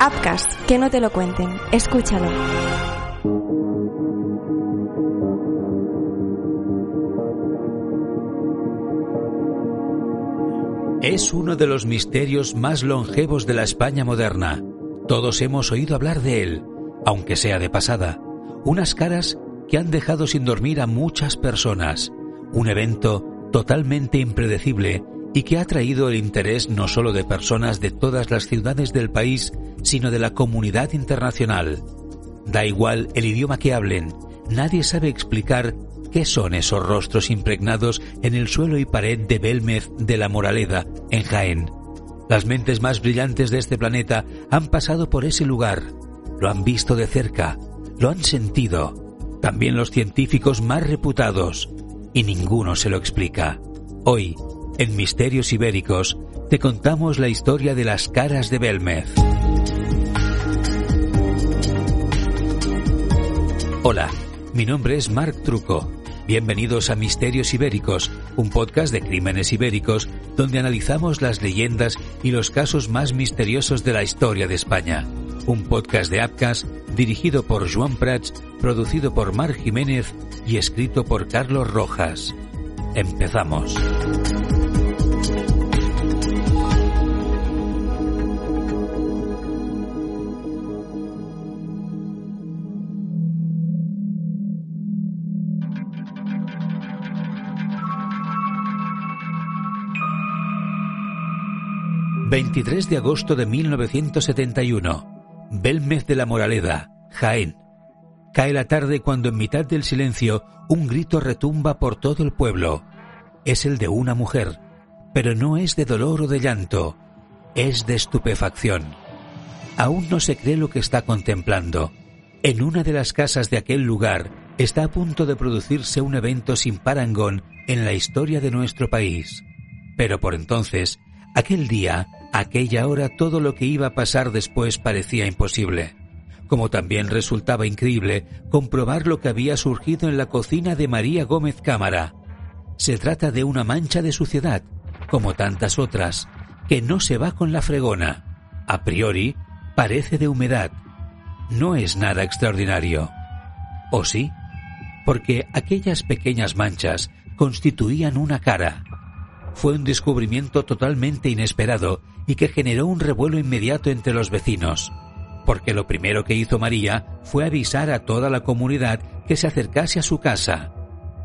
Upcast, que no te lo cuenten. Escúchalo. Es uno de los misterios más longevos de la España moderna. Todos hemos oído hablar de él, aunque sea de pasada. Unas caras que han dejado sin dormir a muchas personas. Un evento totalmente impredecible y que ha traído el interés no solo de personas de todas las ciudades del país, sino de la comunidad internacional. Da igual el idioma que hablen, nadie sabe explicar qué son esos rostros impregnados en el suelo y pared de Belmez de la Moraleda, en Jaén. Las mentes más brillantes de este planeta han pasado por ese lugar, lo han visto de cerca, lo han sentido. También los científicos más reputados, y ninguno se lo explica. Hoy, en Misterios Ibéricos, te contamos la historia de las caras de Belmez. Hola, mi nombre es Marc Truco. Bienvenidos a Misterios Ibéricos, un podcast de crímenes ibéricos donde analizamos las leyendas y los casos más misteriosos de la historia de España. Un podcast de Apcas dirigido por Joan Prats, producido por Marc Jiménez y escrito por Carlos Rojas. Empezamos. 23 de agosto de 1971. Belmez de la Moraleda, Jaén. Cae la tarde cuando en mitad del silencio un grito retumba por todo el pueblo. Es el de una mujer, pero no es de dolor o de llanto, es de estupefacción. Aún no se cree lo que está contemplando. En una de las casas de aquel lugar está a punto de producirse un evento sin parangón en la historia de nuestro país. Pero por entonces, aquel día, Aquella hora todo lo que iba a pasar después parecía imposible, como también resultaba increíble comprobar lo que había surgido en la cocina de María Gómez Cámara. Se trata de una mancha de suciedad, como tantas otras, que no se va con la fregona. A priori, parece de humedad. No es nada extraordinario. ¿O sí? Porque aquellas pequeñas manchas constituían una cara. Fue un descubrimiento totalmente inesperado y que generó un revuelo inmediato entre los vecinos, porque lo primero que hizo María fue avisar a toda la comunidad que se acercase a su casa.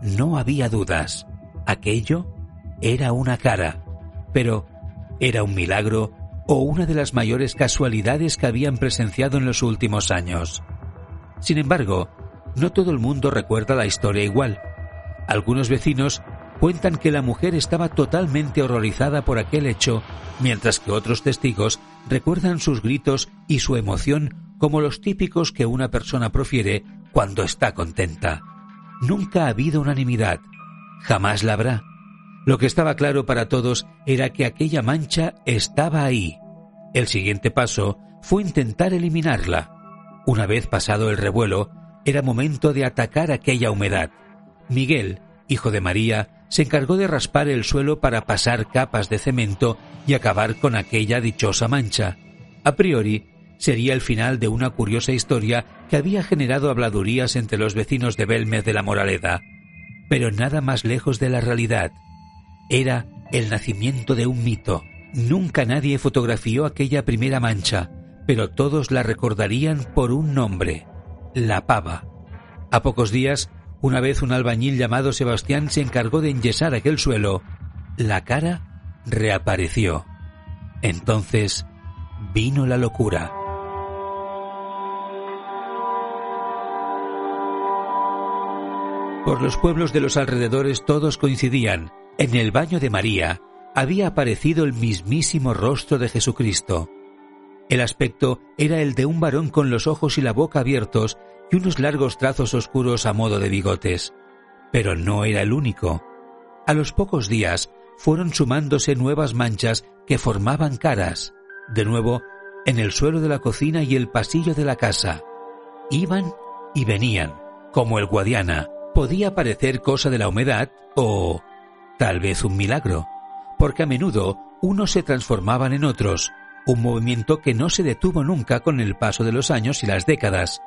No había dudas, aquello era una cara, pero ¿era un milagro o una de las mayores casualidades que habían presenciado en los últimos años? Sin embargo, no todo el mundo recuerda la historia igual. Algunos vecinos cuentan que la mujer estaba totalmente horrorizada por aquel hecho, mientras que otros testigos recuerdan sus gritos y su emoción como los típicos que una persona profiere cuando está contenta. Nunca ha habido unanimidad, jamás la habrá. Lo que estaba claro para todos era que aquella mancha estaba ahí. El siguiente paso fue intentar eliminarla. Una vez pasado el revuelo, era momento de atacar aquella humedad. Miguel, hijo de María, se encargó de raspar el suelo para pasar capas de cemento y acabar con aquella dichosa mancha. A priori, sería el final de una curiosa historia que había generado habladurías entre los vecinos de Belmez de la Moraleda, pero nada más lejos de la realidad. Era el nacimiento de un mito. Nunca nadie fotografió aquella primera mancha, pero todos la recordarían por un nombre, la pava. A pocos días, una vez un albañil llamado Sebastián se encargó de enyesar aquel suelo. La cara reapareció. Entonces vino la locura. Por los pueblos de los alrededores todos coincidían. En el baño de María había aparecido el mismísimo rostro de Jesucristo. El aspecto era el de un varón con los ojos y la boca abiertos y unos largos trazos oscuros a modo de bigotes. Pero no era el único. A los pocos días fueron sumándose nuevas manchas que formaban caras, de nuevo en el suelo de la cocina y el pasillo de la casa. Iban y venían, como el Guadiana. Podía parecer cosa de la humedad o tal vez un milagro, porque a menudo unos se transformaban en otros, un movimiento que no se detuvo nunca con el paso de los años y las décadas.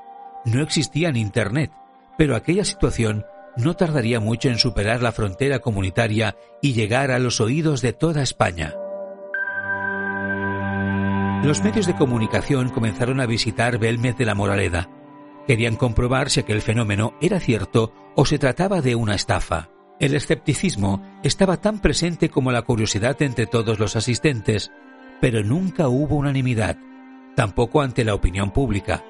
No existía Internet, pero aquella situación no tardaría mucho en superar la frontera comunitaria y llegar a los oídos de toda España. Los medios de comunicación comenzaron a visitar Belmez de la Moraleda. Querían comprobar si aquel fenómeno era cierto o se trataba de una estafa. El escepticismo estaba tan presente como la curiosidad entre todos los asistentes, pero nunca hubo unanimidad, tampoco ante la opinión pública.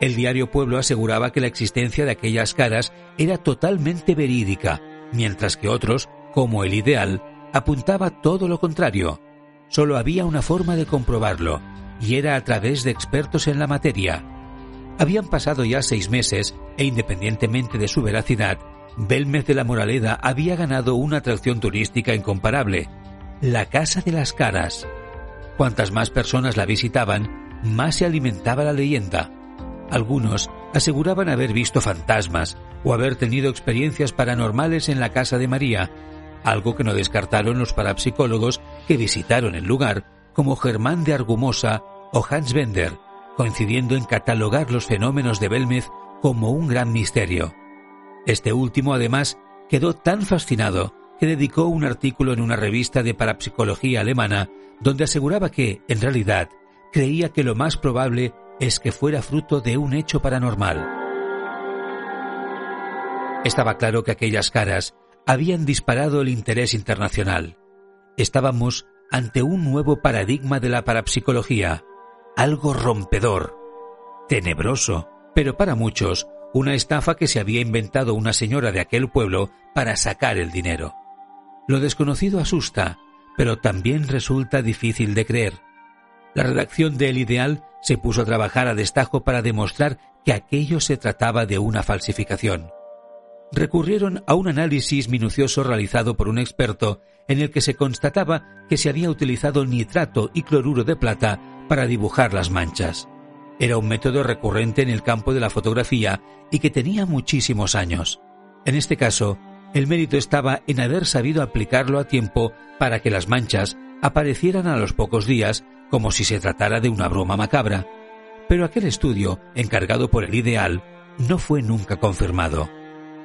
El diario Pueblo aseguraba que la existencia de aquellas caras era totalmente verídica, mientras que otros, como el Ideal, apuntaba todo lo contrario. Solo había una forma de comprobarlo, y era a través de expertos en la materia. Habían pasado ya seis meses, e independientemente de su veracidad, Belmez de la Moraleda había ganado una atracción turística incomparable, la Casa de las Caras. Cuantas más personas la visitaban, más se alimentaba la leyenda. Algunos aseguraban haber visto fantasmas o haber tenido experiencias paranormales en la casa de María, algo que no descartaron los parapsicólogos que visitaron el lugar, como Germán de Argumosa o Hans Bender, coincidiendo en catalogar los fenómenos de Belmez como un gran misterio. Este último, además, quedó tan fascinado que dedicó un artículo en una revista de parapsicología alemana donde aseguraba que, en realidad, creía que lo más probable es que fuera fruto de un hecho paranormal. Estaba claro que aquellas caras habían disparado el interés internacional. Estábamos ante un nuevo paradigma de la parapsicología, algo rompedor, tenebroso, pero para muchos una estafa que se había inventado una señora de aquel pueblo para sacar el dinero. Lo desconocido asusta, pero también resulta difícil de creer. La redacción de El Ideal se puso a trabajar a destajo para demostrar que aquello se trataba de una falsificación. Recurrieron a un análisis minucioso realizado por un experto en el que se constataba que se había utilizado nitrato y cloruro de plata para dibujar las manchas. Era un método recurrente en el campo de la fotografía y que tenía muchísimos años. En este caso, el mérito estaba en haber sabido aplicarlo a tiempo para que las manchas aparecieran a los pocos días como si se tratara de una broma macabra. Pero aquel estudio, encargado por el Ideal, no fue nunca confirmado.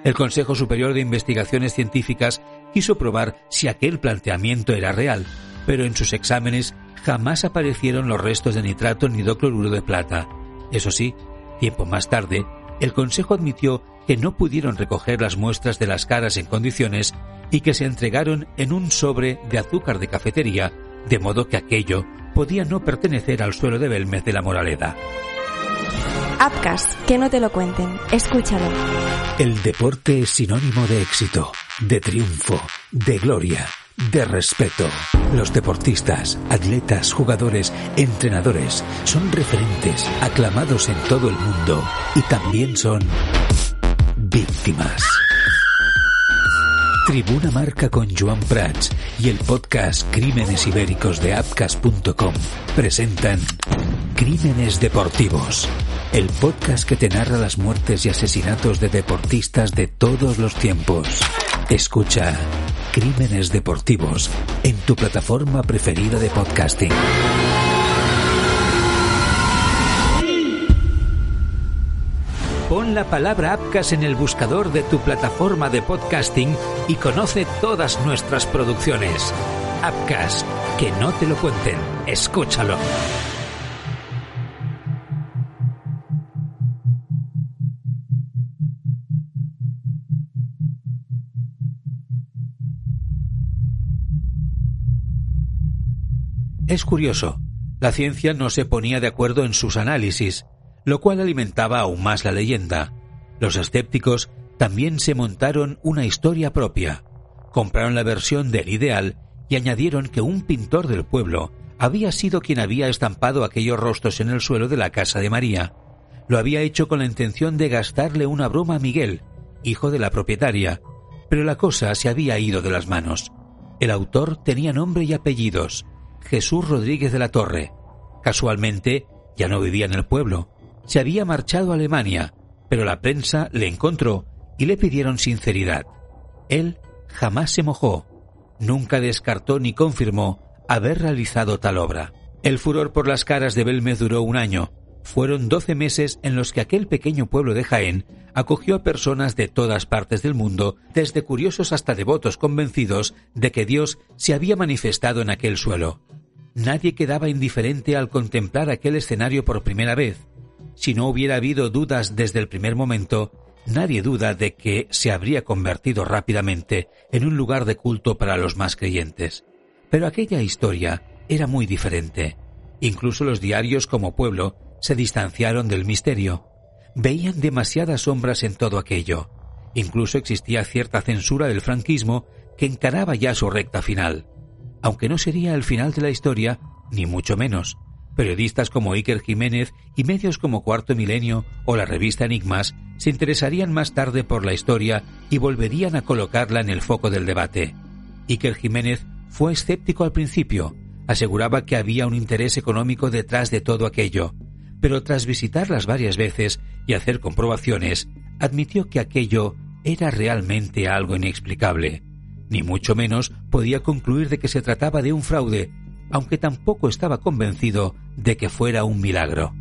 El Consejo Superior de Investigaciones Científicas quiso probar si aquel planteamiento era real, pero en sus exámenes jamás aparecieron los restos de nitrato ni cloruro de plata. Eso sí, tiempo más tarde, el Consejo admitió que no pudieron recoger las muestras de las caras en condiciones y que se entregaron en un sobre de azúcar de cafetería, de modo que aquello podía no pertenecer al suelo de Belmez de la Moraleda. Upcast, que no te lo cuenten, escúchalo. El deporte es sinónimo de éxito, de triunfo, de gloria, de respeto. Los deportistas, atletas, jugadores, entrenadores son referentes, aclamados en todo el mundo y también son víctimas. Tribuna Marca con Joan Prats y el podcast Crímenes Ibéricos de Apcas.com presentan Crímenes Deportivos, el podcast que te narra las muertes y asesinatos de deportistas de todos los tiempos. Escucha Crímenes Deportivos en tu plataforma preferida de podcasting. Pon la palabra Apcas en el buscador de tu plataforma de podcasting y conoce todas nuestras producciones. Apcas, que no te lo cuenten, escúchalo. Es curioso, la ciencia no se ponía de acuerdo en sus análisis, lo cual alimentaba aún más la leyenda. Los escépticos también se montaron una historia propia. Compraron la versión del ideal y añadieron que un pintor del pueblo había sido quien había estampado aquellos rostros en el suelo de la casa de María. Lo había hecho con la intención de gastarle una broma a Miguel, hijo de la propietaria, pero la cosa se había ido de las manos. El autor tenía nombre y apellidos, Jesús Rodríguez de la Torre. Casualmente, ya no vivía en el pueblo, se había marchado a Alemania, pero la prensa le encontró y le pidieron sinceridad. Él jamás se mojó, nunca descartó ni confirmó haber realizado tal obra. El furor por las caras de Belmez duró un año. Fueron doce meses en los que aquel pequeño pueblo de Jaén acogió a personas de todas partes del mundo, desde curiosos hasta devotos convencidos de que Dios se había manifestado en aquel suelo. Nadie quedaba indiferente al contemplar aquel escenario por primera vez. Si no hubiera habido dudas desde el primer momento, nadie duda de que se habría convertido rápidamente en un lugar de culto para los más creyentes. Pero aquella historia era muy diferente. Incluso los diarios como pueblo se distanciaron del misterio. Veían demasiadas sombras en todo aquello. Incluso existía cierta censura del franquismo que encaraba ya su recta final. Aunque no sería el final de la historia, ni mucho menos. Periodistas como Iker Jiménez y medios como Cuarto Milenio o la revista Enigmas se interesarían más tarde por la historia y volverían a colocarla en el foco del debate. Iker Jiménez fue escéptico al principio, Aseguraba que había un interés económico detrás de todo aquello, pero tras visitarlas varias veces y hacer comprobaciones, admitió que aquello era realmente algo inexplicable. Ni mucho menos podía concluir de que se trataba de un fraude, aunque tampoco estaba convencido de que fuera un milagro.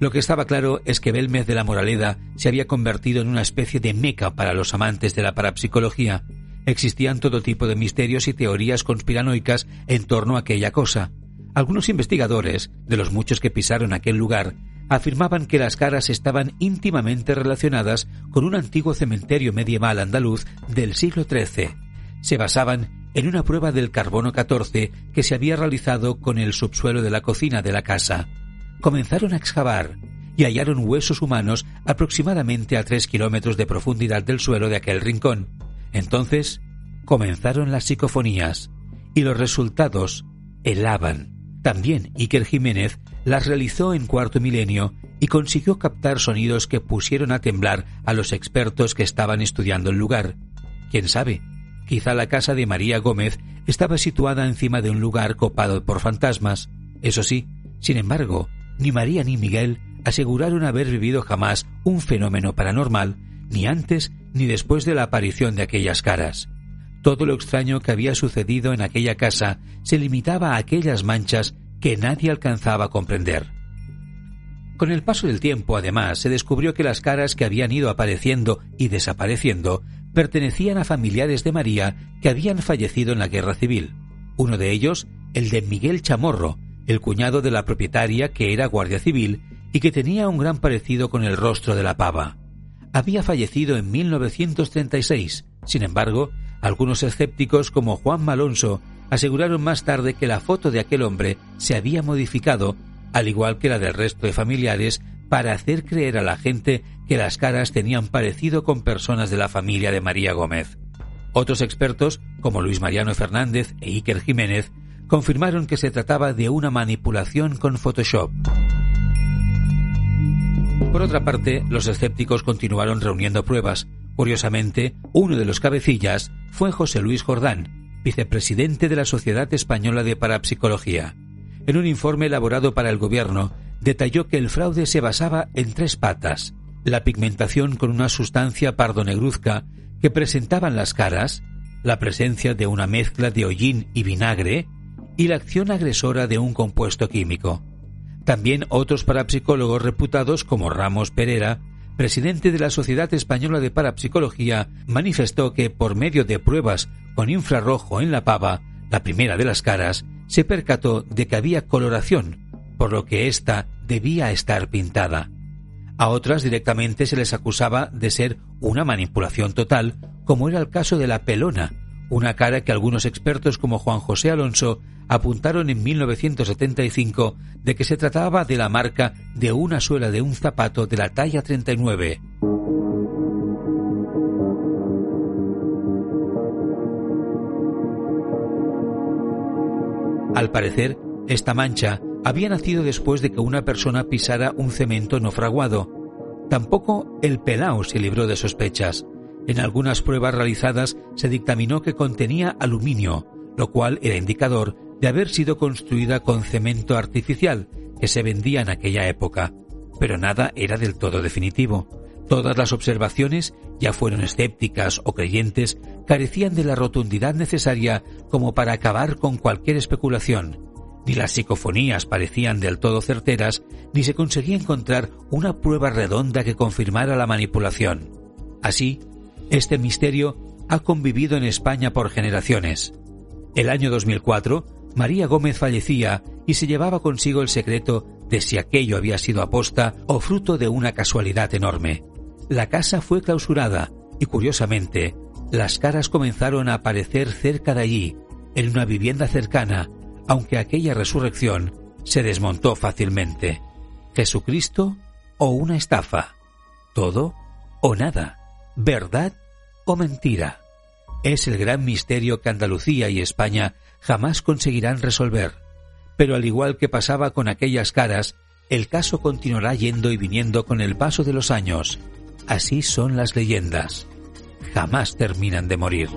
Lo que estaba claro es que Belmez de la Moraleda se había convertido en una especie de meca para los amantes de la parapsicología, Existían todo tipo de misterios y teorías conspiranoicas en torno a aquella cosa. Algunos investigadores, de los muchos que pisaron aquel lugar, afirmaban que las caras estaban íntimamente relacionadas con un antiguo cementerio medieval andaluz del siglo XIII. Se basaban en una prueba del carbono 14 que se había realizado con el subsuelo de la cocina de la casa. Comenzaron a excavar y hallaron huesos humanos aproximadamente a tres kilómetros de profundidad del suelo de aquel rincón. Entonces comenzaron las psicofonías y los resultados helaban. También Iker Jiménez las realizó en cuarto milenio y consiguió captar sonidos que pusieron a temblar a los expertos que estaban estudiando el lugar. ¿Quién sabe? Quizá la casa de María Gómez estaba situada encima de un lugar copado por fantasmas. Eso sí, sin embargo, ni María ni Miguel aseguraron haber vivido jamás un fenómeno paranormal ni antes ni después de la aparición de aquellas caras. Todo lo extraño que había sucedido en aquella casa se limitaba a aquellas manchas que nadie alcanzaba a comprender. Con el paso del tiempo, además, se descubrió que las caras que habían ido apareciendo y desapareciendo pertenecían a familiares de María que habían fallecido en la guerra civil. Uno de ellos, el de Miguel Chamorro, el cuñado de la propietaria que era guardia civil y que tenía un gran parecido con el rostro de la pava había fallecido en 1936. Sin embargo, algunos escépticos como Juan Malonso aseguraron más tarde que la foto de aquel hombre se había modificado, al igual que la del resto de familiares, para hacer creer a la gente que las caras tenían parecido con personas de la familia de María Gómez. Otros expertos, como Luis Mariano Fernández e Iker Jiménez, confirmaron que se trataba de una manipulación con Photoshop. Por otra parte, los escépticos continuaron reuniendo pruebas. Curiosamente, uno de los cabecillas fue José Luis Jordán, vicepresidente de la Sociedad Española de Parapsicología. En un informe elaborado para el gobierno, detalló que el fraude se basaba en tres patas. La pigmentación con una sustancia pardo-negruzca que presentaban las caras, la presencia de una mezcla de hollín y vinagre y la acción agresora de un compuesto químico. También otros parapsicólogos reputados como Ramos Pereira, presidente de la Sociedad Española de Parapsicología, manifestó que por medio de pruebas con infrarrojo en la pava, la primera de las caras, se percató de que había coloración, por lo que ésta debía estar pintada. A otras directamente se les acusaba de ser una manipulación total, como era el caso de la pelona, una cara que algunos expertos como Juan José Alonso apuntaron en 1975 de que se trataba de la marca de una suela de un zapato de la talla 39. Al parecer, esta mancha había nacido después de que una persona pisara un cemento no fraguado. Tampoco el pelao se libró de sospechas. En algunas pruebas realizadas se dictaminó que contenía aluminio, lo cual era indicador de haber sido construida con cemento artificial que se vendía en aquella época, pero nada era del todo definitivo. Todas las observaciones, ya fueron escépticas o creyentes, carecían de la rotundidad necesaria como para acabar con cualquier especulación. Ni las psicofonías parecían del todo certeras, ni se conseguía encontrar una prueba redonda que confirmara la manipulación. Así, este misterio ha convivido en España por generaciones. El año 2004, María Gómez fallecía y se llevaba consigo el secreto de si aquello había sido aposta o fruto de una casualidad enorme. La casa fue clausurada y, curiosamente, las caras comenzaron a aparecer cerca de allí, en una vivienda cercana, aunque aquella resurrección se desmontó fácilmente. ¿Jesucristo o una estafa? ¿Todo o nada? ¿Verdad o mentira? Es el gran misterio que Andalucía y España jamás conseguirán resolver. Pero al igual que pasaba con aquellas caras, el caso continuará yendo y viniendo con el paso de los años, Así son las leyendas. Jamás terminan de morir.